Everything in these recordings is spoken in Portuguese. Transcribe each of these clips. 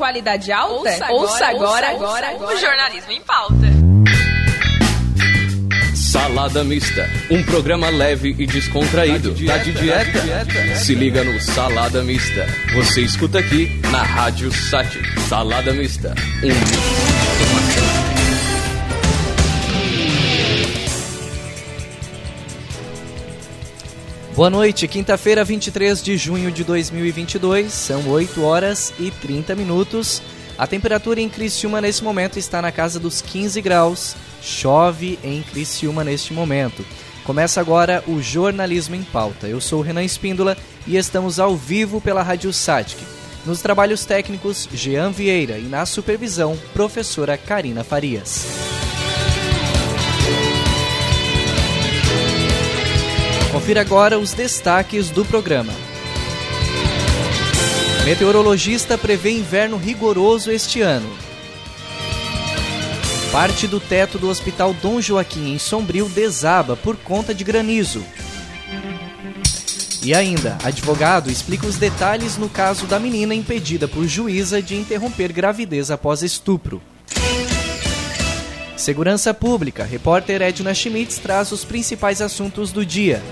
qualidade alta? Ouça agora, ouça agora, agora, agora, o jornalismo em pauta. Salada Mista, um programa leve e descontraído. Tá de dieta? Tá de dieta? Se liga no Salada Mista. Você escuta aqui na Rádio Sat. Salada Mista, um Boa noite, quinta-feira, 23 de junho de 2022, são 8 horas e 30 minutos. A temperatura em Criciúma nesse momento está na casa dos 15 graus. Chove em Criciúma neste momento. Começa agora o Jornalismo em Pauta. Eu sou Renan Espíndola e estamos ao vivo pela Rádio Satic. Nos trabalhos técnicos, Jean Vieira e na supervisão, professora Karina Farias. Confira agora os destaques do programa. Meteorologista prevê inverno rigoroso este ano. Parte do teto do Hospital Dom Joaquim em Sombrio desaba por conta de granizo. E ainda, advogado explica os detalhes no caso da menina impedida por juíza de interromper gravidez após estupro. Segurança Pública. Repórter Edna Schmitz traz os principais assuntos do dia.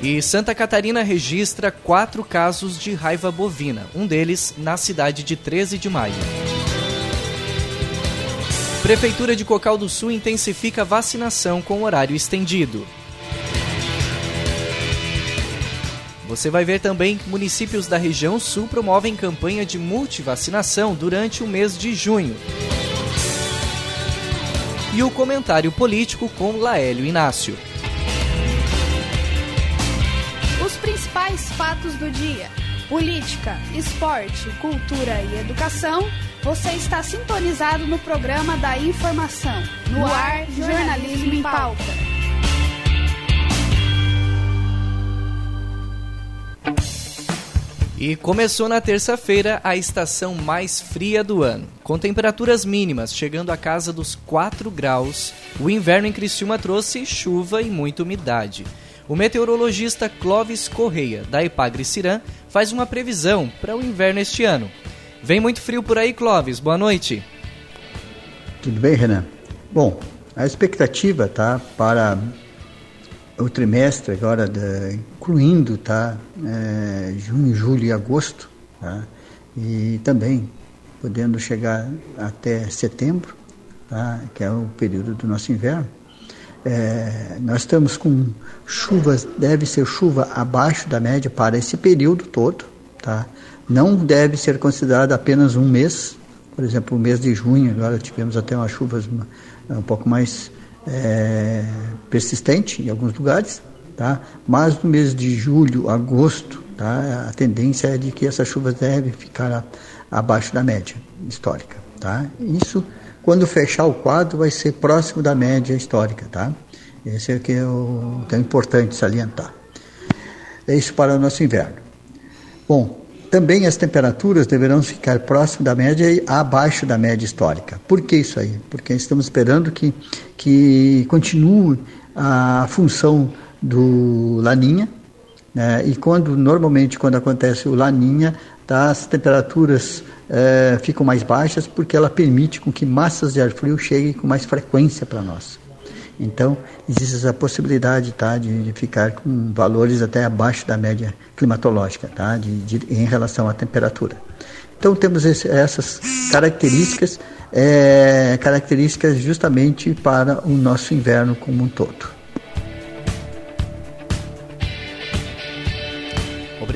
E Santa Catarina registra quatro casos de raiva bovina, um deles na cidade de 13 de maio. Prefeitura de Cocal do Sul intensifica vacinação com horário estendido. Você vai ver também que municípios da região sul promovem campanha de multivacinação durante o mês de junho e o comentário político com Laélio Inácio. Principais fatos do dia: política, esporte, cultura e educação. Você está sintonizado no programa da informação. No, ar, Jornalismo em Pauta. E começou na terça-feira a estação mais fria do ano. Com temperaturas mínimas chegando à casa dos 4 graus, o inverno em Criciúma trouxe chuva e muita umidade. O meteorologista Clóvis Correia, da Epagre Cirã, faz uma previsão para o inverno este ano. Vem muito frio por aí, Clóvis. Boa noite. Tudo bem, Renan? Bom, a expectativa tá, para o trimestre agora, incluindo tá, é, junho, julho e agosto, tá, e também podendo chegar até setembro, tá, que é o período do nosso inverno. É, nós estamos com chuvas, deve ser chuva abaixo da média para esse período todo, tá? Não deve ser considerado apenas um mês, por exemplo, o mês de junho, agora tivemos até umas chuvas um pouco mais é, persistente em alguns lugares, tá? mas no mês de julho, agosto, tá? a tendência é de que essas chuvas devem ficar abaixo da média histórica. Tá? Isso, quando fechar o quadro, vai ser próximo da média histórica. Tá? Esse é que é, o, que é importante salientar. É isso para o nosso inverno. Bom, também as temperaturas deverão ficar próximo da média e abaixo da média histórica. Por que isso aí? Porque estamos esperando que, que continue a função do Laninha, né? e quando normalmente quando acontece o Laninha, tá, as temperaturas é, ficam mais baixas porque ela permite com que massas de ar frio cheguem com mais frequência para nós. Então, existe essa possibilidade tá, de, de, ficar com valores até abaixo da média climatológica tá, de, de em relação à temperatura. Então, temos esse, essas características, é, características justamente para o nosso inverno como um todo.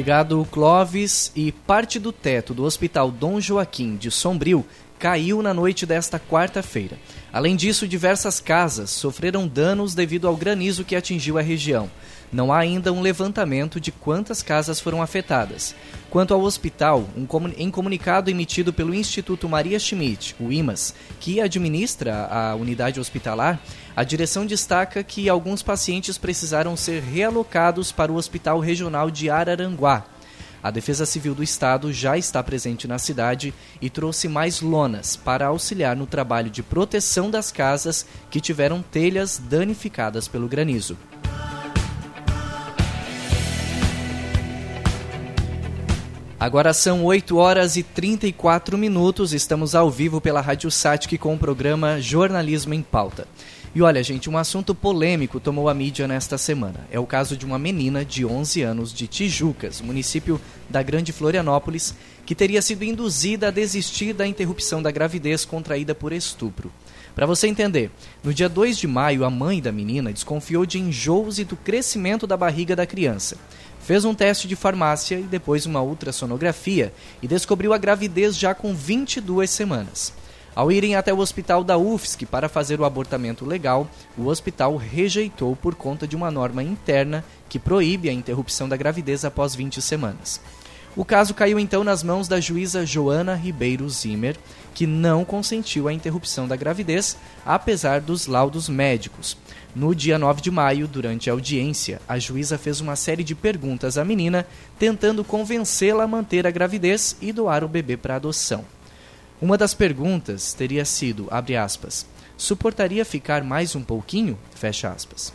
Obrigado, Clóvis. E parte do teto do Hospital Dom Joaquim de Sombrio caiu na noite desta quarta-feira. Além disso, diversas casas sofreram danos devido ao granizo que atingiu a região. Não há ainda um levantamento de quantas casas foram afetadas. Quanto ao hospital, um em comunicado emitido pelo Instituto Maria Schmidt, o IMAS, que administra a unidade hospitalar, a direção destaca que alguns pacientes precisaram ser realocados para o Hospital Regional de Araranguá, a Defesa Civil do Estado já está presente na cidade e trouxe mais lonas para auxiliar no trabalho de proteção das casas que tiveram telhas danificadas pelo granizo. Agora são 8 horas e 34 minutos, estamos ao vivo pela Rádio Satic com o programa Jornalismo em Pauta. E olha, gente, um assunto polêmico tomou a mídia nesta semana. É o caso de uma menina de 11 anos de Tijucas, município da Grande Florianópolis, que teria sido induzida a desistir da interrupção da gravidez contraída por estupro. Para você entender, no dia 2 de maio, a mãe da menina desconfiou de enjoos e do crescimento da barriga da criança. Fez um teste de farmácia e depois uma ultrassonografia e descobriu a gravidez já com 22 semanas. Ao irem até o hospital da UFSC para fazer o abortamento legal, o hospital rejeitou por conta de uma norma interna que proíbe a interrupção da gravidez após 20 semanas. O caso caiu então nas mãos da juíza Joana Ribeiro Zimmer, que não consentiu a interrupção da gravidez, apesar dos laudos médicos. No dia 9 de maio, durante a audiência, a juíza fez uma série de perguntas à menina, tentando convencê-la a manter a gravidez e doar o bebê para adoção. Uma das perguntas teria sido, abre aspas, suportaria ficar mais um pouquinho? Fecha aspas.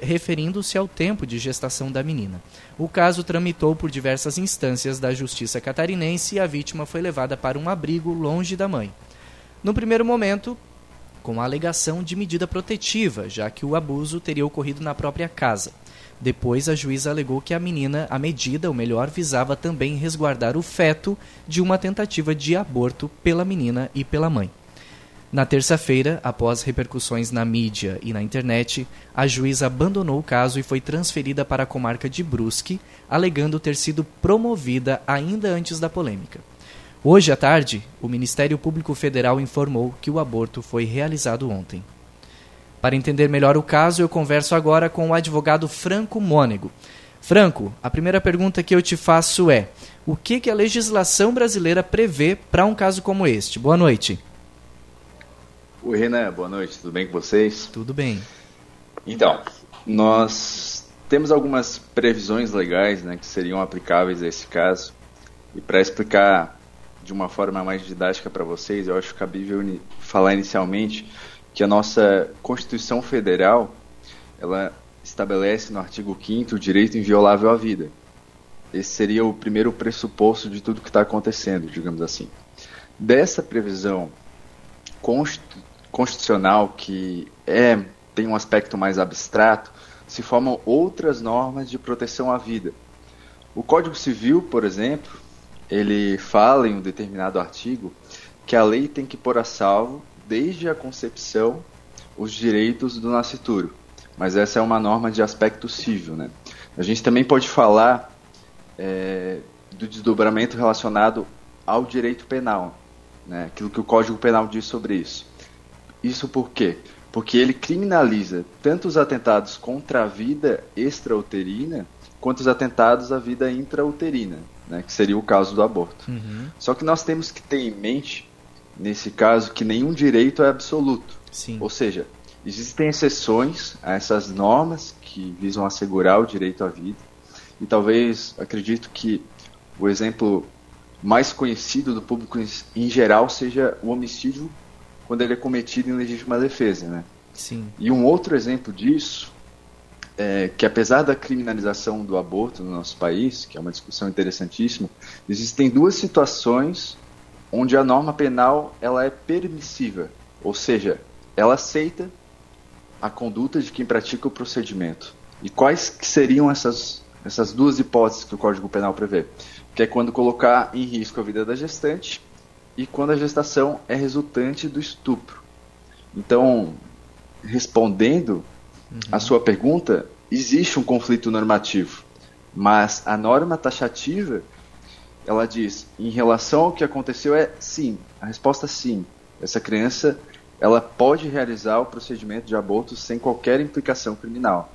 Referindo-se ao tempo de gestação da menina. O caso tramitou por diversas instâncias da justiça catarinense e a vítima foi levada para um abrigo longe da mãe. No primeiro momento, com a alegação de medida protetiva, já que o abuso teria ocorrido na própria casa. Depois, a juíza alegou que a menina, a medida, ou melhor, visava também resguardar o feto de uma tentativa de aborto pela menina e pela mãe. Na terça-feira, após repercussões na mídia e na internet, a juíza abandonou o caso e foi transferida para a comarca de Brusque, alegando ter sido promovida ainda antes da polêmica. Hoje à tarde, o Ministério Público Federal informou que o aborto foi realizado ontem. Para entender melhor o caso, eu converso agora com o advogado Franco Mônego. Franco, a primeira pergunta que eu te faço é: o que, que a legislação brasileira prevê para um caso como este? Boa noite. Oi, Renan, boa noite, tudo bem com vocês? Tudo bem. Então, nós temos algumas previsões legais né, que seriam aplicáveis a esse caso. E para explicar de uma forma mais didática para vocês, eu acho cabível falar inicialmente que a nossa Constituição Federal ela estabelece no artigo 5 o direito inviolável à vida. Esse seria o primeiro pressuposto de tudo que está acontecendo, digamos assim. Dessa previsão constitucional, que é, tem um aspecto mais abstrato, se formam outras normas de proteção à vida. O Código Civil, por exemplo, ele fala em um determinado artigo que a lei tem que pôr a salvo, desde a concepção, os direitos do nascituro. Mas essa é uma norma de aspecto civil. Né? A gente também pode falar é, do desdobramento relacionado ao direito penal, né? aquilo que o Código Penal diz sobre isso. Isso por quê? Porque ele criminaliza tanto os atentados contra a vida extrauterina quanto os atentados à vida intrauterina né, que seria o caso do aborto. Uhum. Só que nós temos que ter em mente, nesse caso, que nenhum direito é absoluto. Sim. Ou seja, existem exceções a essas normas que visam assegurar o direito à vida. E talvez, acredito que o exemplo mais conhecido do público em geral seja o homicídio quando ele é cometido em legítima defesa, né? Sim. E um outro exemplo disso é, que apesar da criminalização do aborto no nosso país, que é uma discussão interessantíssima, existem duas situações onde a norma penal ela é permissiva, ou seja, ela aceita a conduta de quem pratica o procedimento. E quais que seriam essas, essas duas hipóteses que o Código Penal prevê? Que é quando colocar em risco a vida da gestante e quando a gestação é resultante do estupro. Então, respondendo Uhum. A sua pergunta, existe um conflito normativo, mas a norma taxativa, ela diz, em relação ao que aconteceu é sim, a resposta é sim. Essa criança, ela pode realizar o procedimento de aborto sem qualquer implicação criminal.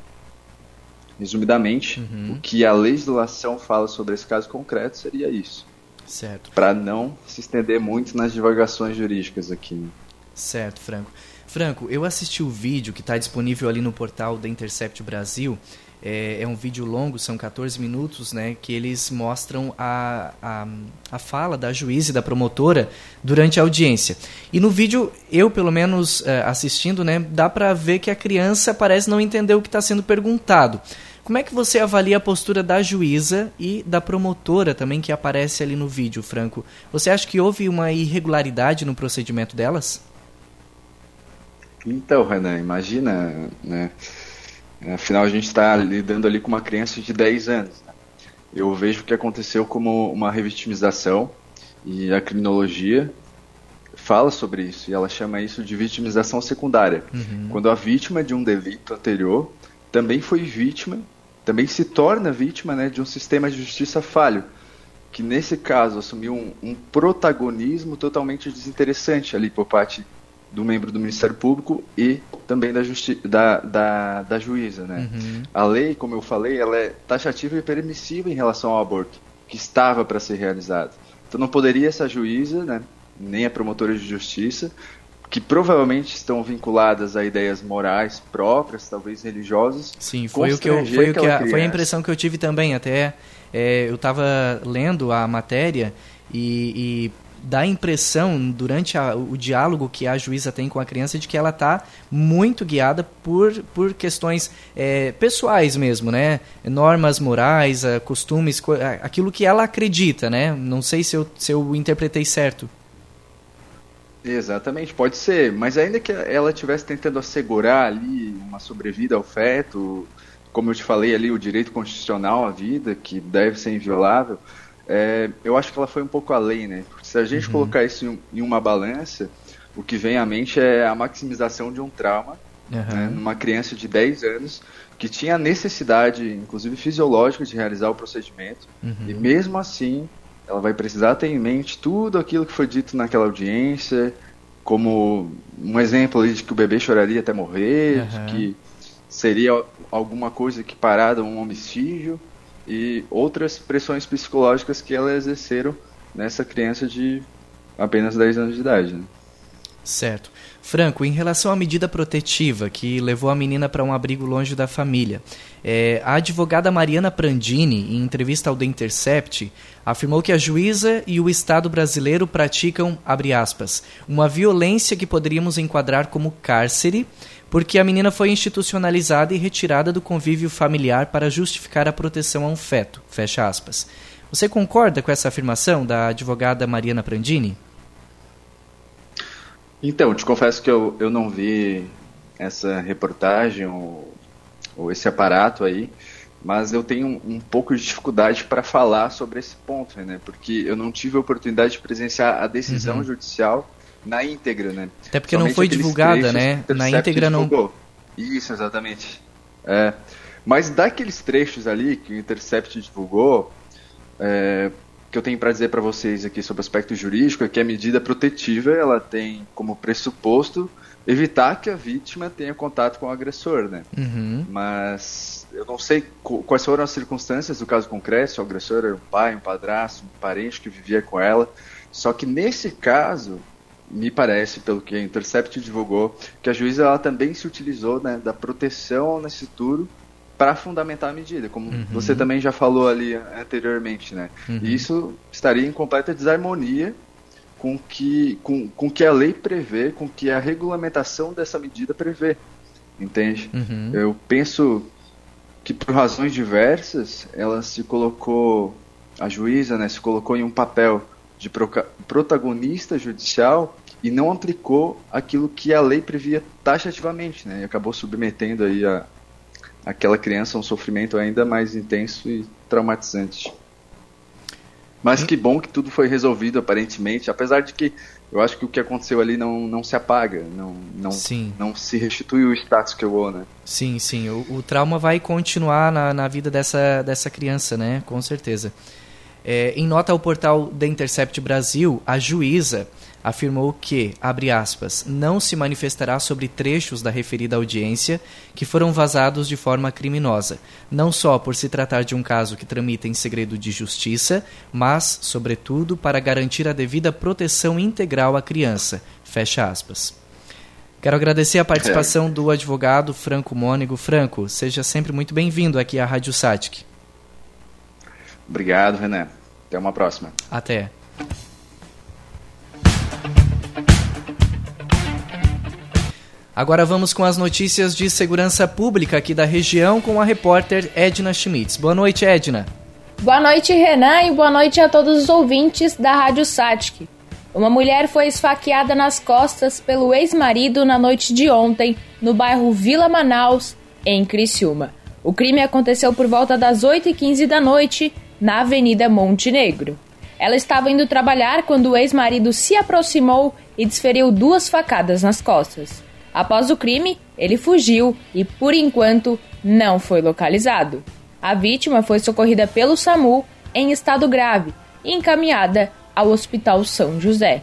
Resumidamente, uhum. o que a legislação fala sobre esse caso concreto seria isso. Certo. Para não se estender muito nas divagações jurídicas aqui. Certo, Franco. Franco, eu assisti o vídeo que está disponível ali no portal da Intercept Brasil. É, é, um vídeo longo, são 14 minutos, né, que eles mostram a, a, a fala da juiz e da promotora durante a audiência. E no vídeo, eu pelo menos é, assistindo, né, dá para ver que a criança parece não entender o que está sendo perguntado. Como é que você avalia a postura da juíza e da promotora também que aparece ali no vídeo, Franco? Você acha que houve uma irregularidade no procedimento delas? Então, Renan, imagina, né? Afinal, a gente está lidando ali com uma criança de 10 anos. Né? Eu vejo o que aconteceu como uma revitimização e a criminologia fala sobre isso e ela chama isso de vitimização secundária. Uhum. Quando a vítima de um delito anterior também foi vítima, também se torna vítima né, de um sistema de justiça falho, que nesse caso assumiu um, um protagonismo totalmente desinteressante ali por parte do membro do Ministério Público e também da, da, da, da juíza. Né? Uhum. A lei, como eu falei, ela é taxativa e permissiva em relação ao aborto, que estava para ser realizado. Então não poderia essa juíza, né, nem a promotora de justiça, que provavelmente estão vinculadas a ideias morais próprias, talvez religiosas. Sim, foi o que eu, foi, o que a, foi a impressão que eu tive também. Até é, eu estava lendo a matéria e, e dá a impressão, durante a, o diálogo que a juíza tem com a criança, de que ela está muito guiada por, por questões é, pessoais mesmo, né? Normas morais, costumes, aquilo que ela acredita, né? Não sei se eu, se eu interpretei certo. Exatamente, pode ser, mas ainda que ela estivesse tentando assegurar ali uma sobrevida ao feto, como eu te falei ali, o direito constitucional à vida, que deve ser inviolável, é, eu acho que ela foi um pouco além, né? Porque se a gente uhum. colocar isso em, em, uma balança, o que vem à mente é a maximização de um trauma uhum. né, numa criança de 10 anos que tinha necessidade, inclusive fisiológica, de realizar o procedimento, uhum. e mesmo assim ela vai precisar ter em mente tudo aquilo que foi dito naquela audiência, como um exemplo de que o bebê choraria até morrer, de que seria alguma coisa que parada um homicídio e outras pressões psicológicas que elas exerceram nessa criança de apenas 10 anos de idade. Né? Certo. Franco, em relação à medida protetiva que levou a menina para um abrigo longe da família, é, a advogada Mariana Prandini, em entrevista ao The Intercept, afirmou que a juíza e o Estado brasileiro praticam, abre aspas, uma violência que poderíamos enquadrar como cárcere porque a menina foi institucionalizada e retirada do convívio familiar para justificar a proteção a um feto. Fecha aspas. Você concorda com essa afirmação da advogada Mariana Prandini? Então, te confesso que eu, eu não vi essa reportagem ou, ou esse aparato aí, mas eu tenho um, um pouco de dificuldade para falar sobre esse ponto, né? Porque eu não tive a oportunidade de presenciar a decisão uhum. judicial na íntegra, né? Até porque Somente não foi divulgada, né? Na íntegra não. Divulgou. Isso, exatamente. É. Mas daqueles trechos ali que o Intercept divulgou, é, que eu tenho para dizer para vocês aqui sobre o aspecto jurídico é que a medida protetiva ela tem como pressuposto evitar que a vítima tenha contato com o agressor, né? Uhum. Mas eu não sei quais foram as circunstâncias do caso concreto, se o agressor era um pai, um padrasto, um parente que vivia com ela. Só que nesse caso, me parece, pelo que a Intercept divulgou, que a juíza ela também se utilizou né, da proteção ao nascituro para fundamentar a medida, como uhum. você também já falou ali anteriormente, né? Uhum. E isso estaria em completa desarmonia com que, com, com que a lei prevê, com que a regulamentação dessa medida prevê, entende? Uhum. Eu penso que por razões diversas ela se colocou, a juíza, né, se colocou em um papel de protagonista judicial e não aplicou aquilo que a lei previa taxativamente, né? E acabou submetendo aí a, aquela criança a um sofrimento ainda mais intenso e traumatizante. Mas que bom que tudo foi resolvido aparentemente, apesar de que eu acho que o que aconteceu ali não, não se apaga, não, não, sim. não se restitui o status que eu né? Sim, sim. O, o trauma vai continuar na, na vida dessa, dessa criança, né? Com certeza. É, em nota ao portal The Intercept Brasil, a juíza afirmou que, abre aspas, não se manifestará sobre trechos da referida audiência que foram vazados de forma criminosa, não só por se tratar de um caso que tramita em segredo de justiça, mas, sobretudo, para garantir a devida proteção integral à criança. Fecha aspas. Quero agradecer a participação é. do advogado Franco Mônego. Franco, seja sempre muito bem-vindo aqui à Rádio Satic. Obrigado, Renan. Até uma próxima. Até. Agora vamos com as notícias de segurança pública aqui da região com a repórter Edna Schmitz. Boa noite, Edna. Boa noite, Renan, e boa noite a todos os ouvintes da Rádio Satic. Uma mulher foi esfaqueada nas costas pelo ex-marido na noite de ontem, no bairro Vila Manaus, em Criciúma. O crime aconteceu por volta das 8h15 da noite, na Avenida Montenegro. Ela estava indo trabalhar quando o ex-marido se aproximou e desferiu duas facadas nas costas. Após o crime, ele fugiu e, por enquanto, não foi localizado. A vítima foi socorrida pelo SAMU em estado grave e encaminhada ao Hospital São José.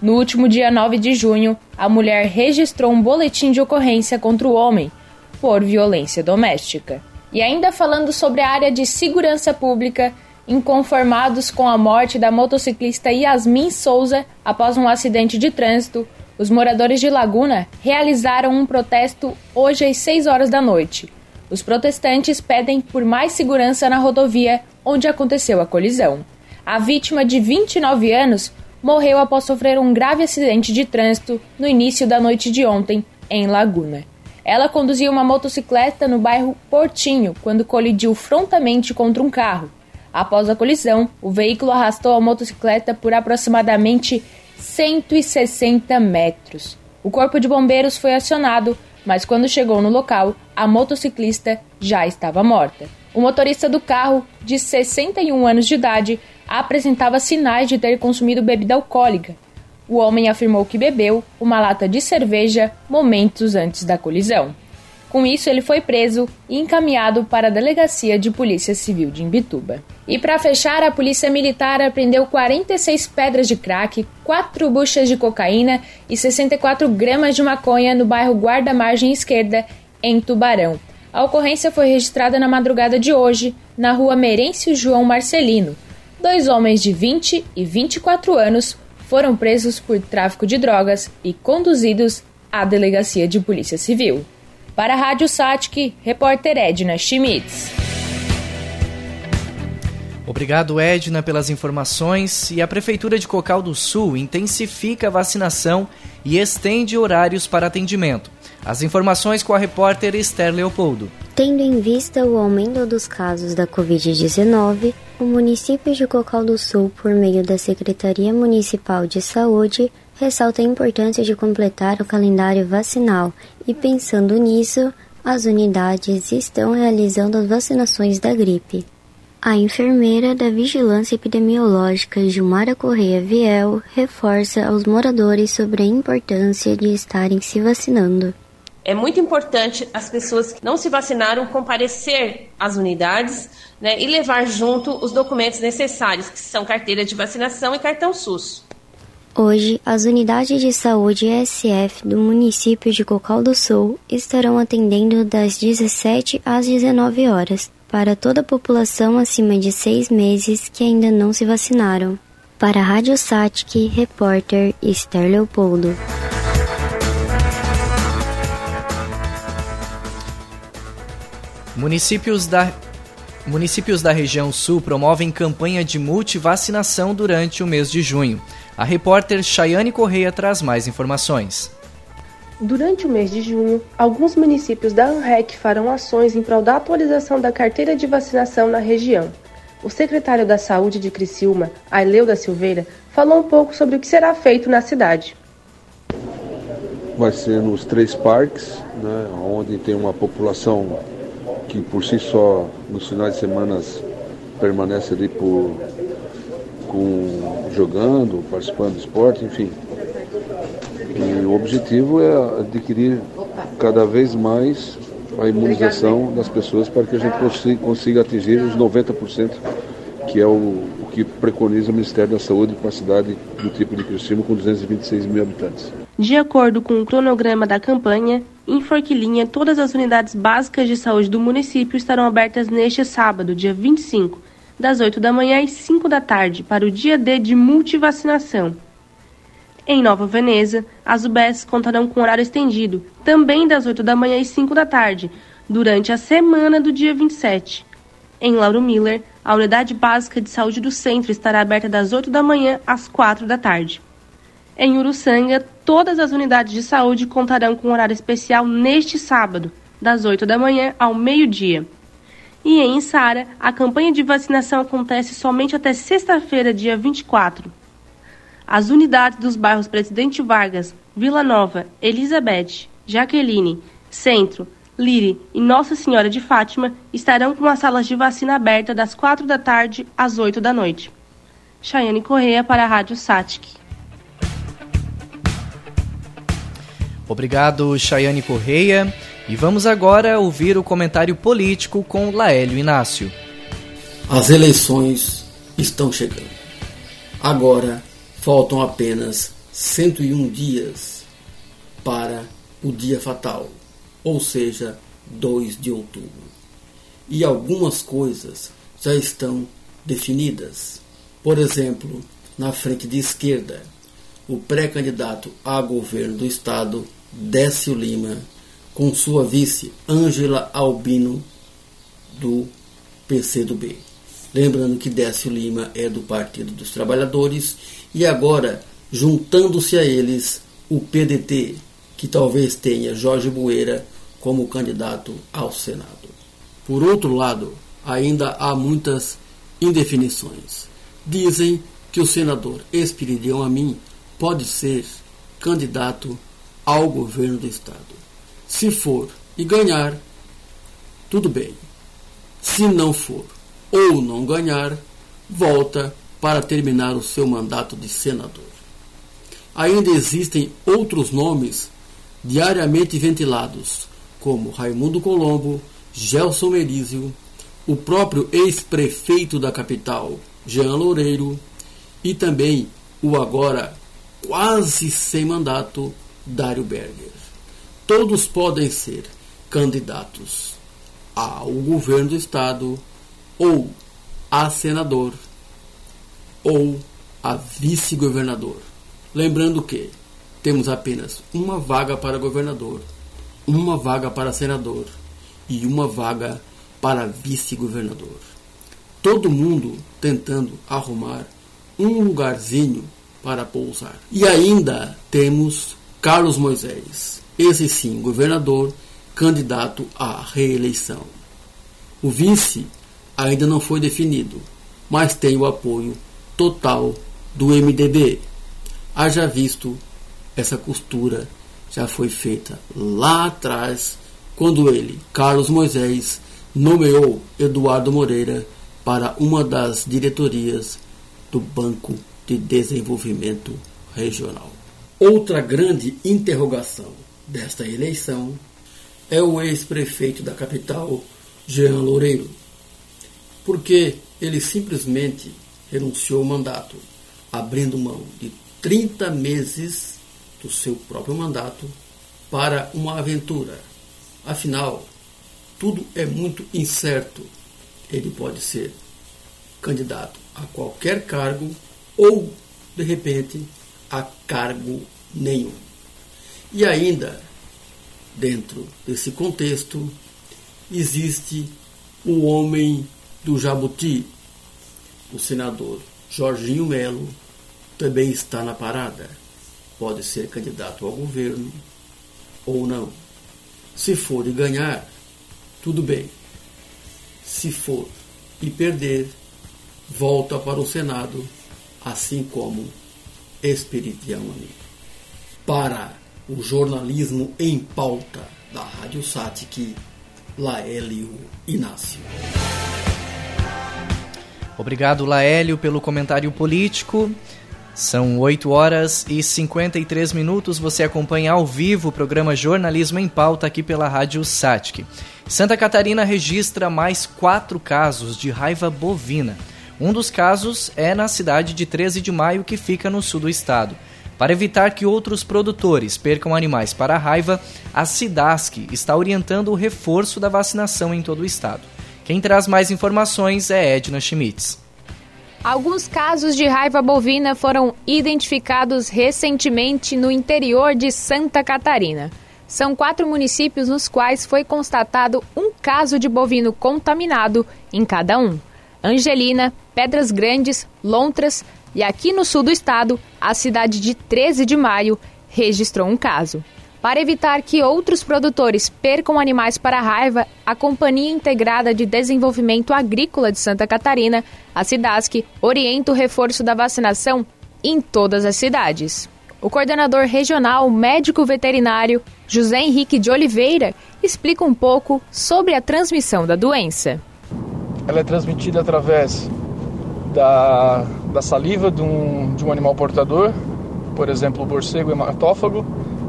No último dia 9 de junho, a mulher registrou um boletim de ocorrência contra o homem por violência doméstica. E ainda falando sobre a área de segurança pública, inconformados com a morte da motociclista Yasmin Souza após um acidente de trânsito, os moradores de Laguna realizaram um protesto hoje às 6 horas da noite. Os protestantes pedem por mais segurança na rodovia onde aconteceu a colisão. A vítima, de 29 anos, morreu após sofrer um grave acidente de trânsito no início da noite de ontem, em Laguna. Ela conduzia uma motocicleta no bairro Portinho quando colidiu frontalmente contra um carro. Após a colisão, o veículo arrastou a motocicleta por aproximadamente 160 metros. O corpo de bombeiros foi acionado, mas quando chegou no local, a motociclista já estava morta. O motorista do carro, de 61 anos de idade, apresentava sinais de ter consumido bebida alcoólica. O homem afirmou que bebeu uma lata de cerveja momentos antes da colisão. Com isso, ele foi preso e encaminhado para a Delegacia de Polícia Civil de Imbituba. E para fechar, a Polícia Militar apreendeu 46 pedras de crack, 4 buchas de cocaína e 64 gramas de maconha no bairro Guarda-Margem Esquerda, em Tubarão. A ocorrência foi registrada na madrugada de hoje, na rua Merêncio João Marcelino. Dois homens de 20 e 24 anos foram presos por tráfico de drogas e conduzidos à Delegacia de Polícia Civil. Para a Rádio Satic, repórter Edna Schmitz. Obrigado, Edna, pelas informações. E a Prefeitura de Cocal do Sul intensifica a vacinação e estende horários para atendimento. As informações com a repórter Esther Leopoldo. Tendo em vista o aumento dos casos da Covid-19, o município de Cocal do Sul, por meio da Secretaria Municipal de Saúde, ressalta a importância de completar o calendário vacinal e, pensando nisso, as unidades estão realizando as vacinações da gripe. A enfermeira da Vigilância Epidemiológica Gilmara Correia Viel reforça aos moradores sobre a importância de estarem se vacinando. É muito importante as pessoas que não se vacinaram comparecer às unidades né, e levar junto os documentos necessários, que são carteira de vacinação e cartão SUS. Hoje, as unidades de saúde ESF do município de Cocal do Sul estarão atendendo das 17 às 19 horas para toda a população acima de seis meses que ainda não se vacinaram. Para a Rádio Satic, repórter Esther Leopoldo. Municípios da Municípios da região sul promovem campanha de multivacinação durante o mês de junho. A repórter Chayane Correia traz mais informações. Durante o mês de junho, alguns municípios da ANREC farão ações em prol da atualização da carteira de vacinação na região. O secretário da Saúde de Criciúma, Aileu da Silveira, falou um pouco sobre o que será feito na cidade. Vai ser nos três parques, né, onde tem uma população que por si só nos finais de semana permanece ali por, com, jogando, participando do esporte, enfim. E o objetivo é adquirir cada vez mais a imunização das pessoas para que a gente consiga, consiga atingir os 90%, que é o, o, que preconiza o Ministério da Saúde para a cidade do tipo de Criciúma, com 226 mil habitantes. De acordo com o cronograma da campanha, em Forquilinha, todas as unidades básicas de saúde do município estarão abertas neste sábado, dia 25, das 8 da manhã às 5 da tarde, para o dia D de multivacinação. Em Nova Veneza, as UBS contarão com horário estendido, também das 8 da manhã às 5 da tarde, durante a semana do dia 27. Em Lauro Miller, a unidade básica de saúde do centro estará aberta das 8 da manhã às 4 da tarde. Em Uruçanga, todas as unidades de saúde contarão com horário especial neste sábado, das 8 da manhã ao meio-dia. E em Sara, a campanha de vacinação acontece somente até sexta-feira, dia 24. As unidades dos bairros Presidente Vargas, Vila Nova, Elizabeth, Jaqueline, Centro, Lire e Nossa Senhora de Fátima estarão com as salas de vacina abertas das 4 da tarde às 8 da noite. Chayane Correia para a Rádio Satic. Obrigado, Chayane Correia. E vamos agora ouvir o comentário político com Laélio Inácio. As eleições estão chegando. Agora faltam apenas 101 dias para o dia fatal, ou seja, 2 de outubro. E algumas coisas já estão definidas. Por exemplo, na frente de esquerda, o pré-candidato a governo do estado, Décio Lima, com sua vice Ângela Albino, do PCdoB. Lembrando que Décio Lima é do Partido dos Trabalhadores e agora, juntando-se a eles, o PDT, que talvez tenha Jorge Bueira como candidato ao Senado. Por outro lado, ainda há muitas indefinições. Dizem que o senador Espiridião Amin pode ser candidato ao governo do Estado. Se for e ganhar, tudo bem. Se não for ou não ganhar, volta para terminar o seu mandato de senador. Ainda existem outros nomes diariamente ventilados, como Raimundo Colombo, Gelson Merizio, o próprio ex-prefeito da capital, Jean Loureiro, e também o agora quase sem mandato, Dário Berger todos podem ser candidatos ao governo do estado ou a senador ou a vice-governador. Lembrando que temos apenas uma vaga para governador, uma vaga para senador e uma vaga para vice-governador. Todo mundo tentando arrumar um lugarzinho para pousar. E ainda temos Carlos Moisés, esse sim, governador, candidato à reeleição. O vice ainda não foi definido, mas tem o apoio total do MDB. Haja visto, essa costura já foi feita lá atrás, quando ele, Carlos Moisés, nomeou Eduardo Moreira para uma das diretorias do Banco de Desenvolvimento Regional. Outra grande interrogação desta eleição é o ex-prefeito da capital, Jean Loureiro, porque ele simplesmente renunciou ao mandato, abrindo mão de 30 meses do seu próprio mandato para uma aventura. Afinal, tudo é muito incerto. Ele pode ser candidato a qualquer cargo ou, de repente, a cargo nenhum. E ainda, dentro desse contexto, existe o homem do Jabuti, o senador Jorginho Melo, também está na parada. Pode ser candidato ao governo ou não. Se for e ganhar, tudo bem. Se for e perder, volta para o Senado, assim como Espiridião Para o jornalismo em pauta da Rádio Satic, Laélio Inácio. Obrigado, Laélio, pelo comentário político. São 8 horas e 53 minutos. Você acompanha ao vivo o programa Jornalismo em Pauta aqui pela Rádio Satic. Santa Catarina registra mais quatro casos de raiva bovina. Um dos casos é na cidade de 13 de maio, que fica no sul do estado. Para evitar que outros produtores percam animais para a raiva, a SIDASC está orientando o reforço da vacinação em todo o estado. Quem traz mais informações é Edna Schmitz. Alguns casos de raiva bovina foram identificados recentemente no interior de Santa Catarina. São quatro municípios nos quais foi constatado um caso de bovino contaminado em cada um: Angelina, Pedras Grandes, Lontras, e aqui no sul do estado, a cidade de 13 de maio registrou um caso. Para evitar que outros produtores percam animais para a raiva, a Companhia Integrada de Desenvolvimento Agrícola de Santa Catarina, a SIDASC, orienta o reforço da vacinação em todas as cidades. O coordenador regional médico veterinário José Henrique de Oliveira explica um pouco sobre a transmissão da doença. Ela é transmitida através da, da saliva de um, de um animal portador, por exemplo, o morcego hematófago,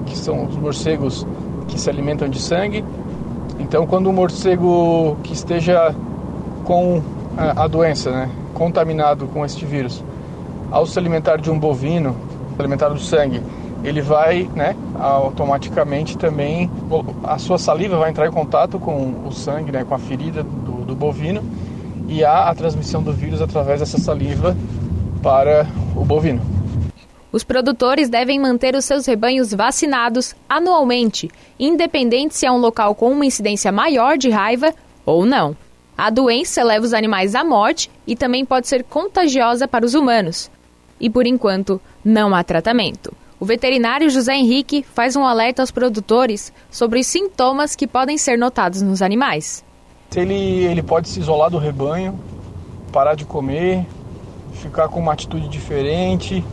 que são os morcegos que se alimentam de sangue. Então, quando o morcego que esteja com a, a doença, né, contaminado com este vírus, ao se alimentar de um bovino, alimentar do sangue, ele vai, né, automaticamente também, a sua saliva vai entrar em contato com o sangue, né, com a ferida do, do bovino, e há a transmissão do vírus através dessa saliva para o bovino. Os produtores devem manter os seus rebanhos vacinados anualmente, independente se é um local com uma incidência maior de raiva ou não. A doença leva os animais à morte e também pode ser contagiosa para os humanos. E por enquanto, não há tratamento. O veterinário José Henrique faz um alerta aos produtores sobre os sintomas que podem ser notados nos animais. Ele, ele pode se isolar do rebanho, parar de comer, ficar com uma atitude diferente,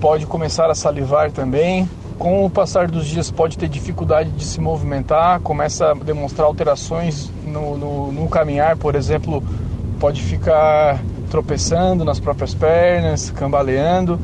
pode começar a salivar também. Com o passar dos dias, pode ter dificuldade de se movimentar, começa a demonstrar alterações no, no, no caminhar, por exemplo, pode ficar tropeçando nas próprias pernas, cambaleando.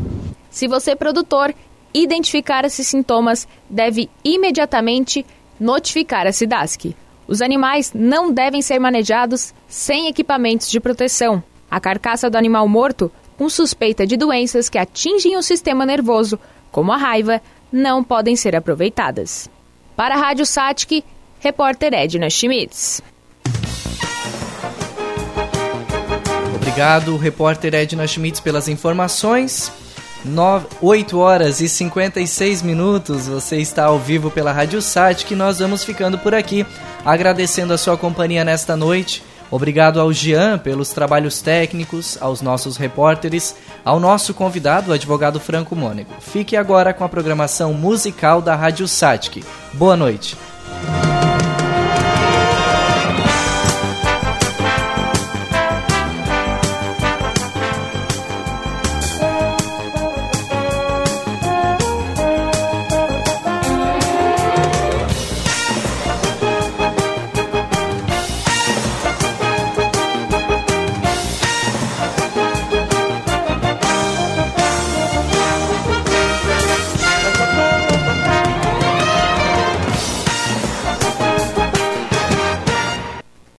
Se você, produtor, identificar esses sintomas, deve imediatamente notificar a SIDASC. Os animais não devem ser manejados sem equipamentos de proteção. A carcaça do animal morto, com suspeita de doenças que atingem o sistema nervoso, como a raiva, não podem ser aproveitadas. Para a Rádio Satic, repórter Edna Schmitz. Obrigado, repórter Edna Schmitz, pelas informações. 9, 8 horas e 56 minutos, você está ao vivo pela Rádio Sat, que nós vamos ficando por aqui, agradecendo a sua companhia nesta noite. Obrigado ao Jean pelos trabalhos técnicos, aos nossos repórteres, ao nosso convidado, o advogado Franco Mônego. Fique agora com a programação musical da Rádio Satic. Boa noite.